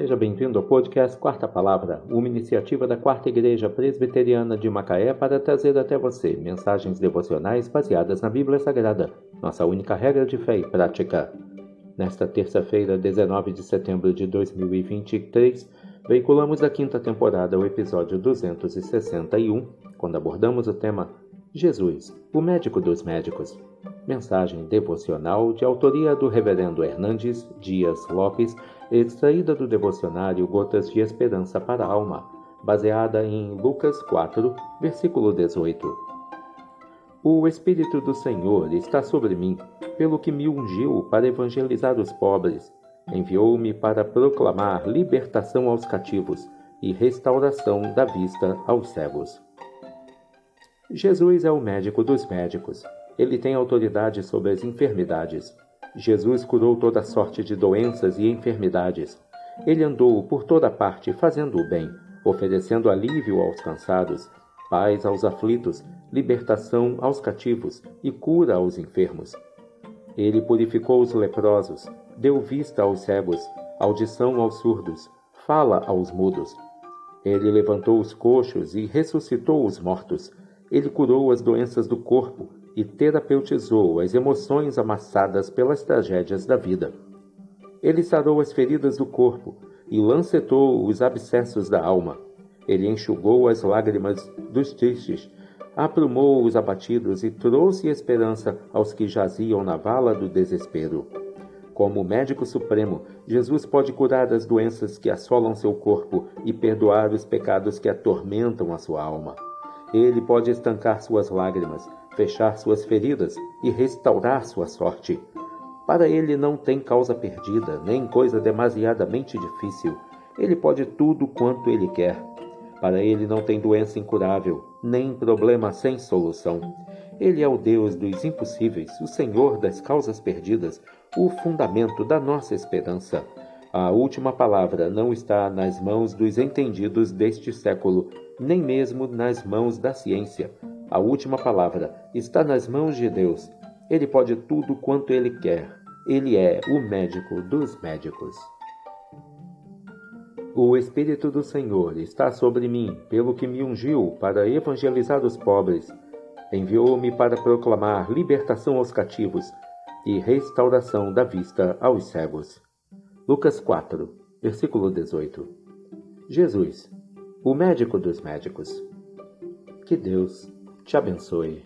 Seja bem-vindo ao podcast Quarta Palavra, uma iniciativa da Quarta Igreja Presbiteriana de Macaé para trazer até você mensagens devocionais baseadas na Bíblia Sagrada, nossa única regra de fé e prática. Nesta terça-feira, 19 de setembro de 2023, veiculamos da quinta temporada o episódio 261, quando abordamos o tema Jesus, o médico dos médicos. Mensagem devocional de autoria do Reverendo Hernandes Dias Lopes, extraída do devocionário Gotas de Esperança para a Alma, baseada em Lucas 4, versículo 18. O Espírito do Senhor está sobre mim, pelo que me ungiu para evangelizar os pobres. Enviou-me para proclamar libertação aos cativos e restauração da vista aos cegos. Jesus é o médico dos médicos. Ele tem autoridade sobre as enfermidades. Jesus curou toda sorte de doenças e enfermidades. Ele andou por toda parte fazendo o bem, oferecendo alívio aos cansados, paz aos aflitos, libertação aos cativos e cura aos enfermos. Ele purificou os leprosos, deu vista aos cegos, audição aos surdos, fala aos mudos. Ele levantou os coxos e ressuscitou os mortos ele curou as doenças do corpo e terapeutizou as emoções amassadas pelas tragédias da vida. Ele sarou as feridas do corpo e lancetou os abscessos da alma. Ele enxugou as lágrimas dos tristes, aprumou os abatidos e trouxe esperança aos que jaziam na vala do desespero. Como médico supremo, Jesus pode curar as doenças que assolam seu corpo e perdoar os pecados que atormentam a sua alma. Ele pode estancar suas lágrimas, fechar suas feridas e restaurar sua sorte. Para ele não tem causa perdida, nem coisa demasiadamente difícil. Ele pode tudo quanto ele quer. Para ele não tem doença incurável, nem problema sem solução. Ele é o Deus dos impossíveis, o Senhor das causas perdidas, o fundamento da nossa esperança. A última palavra não está nas mãos dos entendidos deste século, nem mesmo nas mãos da ciência. A última palavra está nas mãos de Deus. Ele pode tudo quanto ele quer. Ele é o médico dos médicos. O Espírito do Senhor está sobre mim, pelo que me ungiu para evangelizar os pobres. Enviou-me para proclamar libertação aos cativos e restauração da vista aos cegos. Lucas 4, versículo 18. Jesus, o médico dos médicos. Que Deus te abençoe.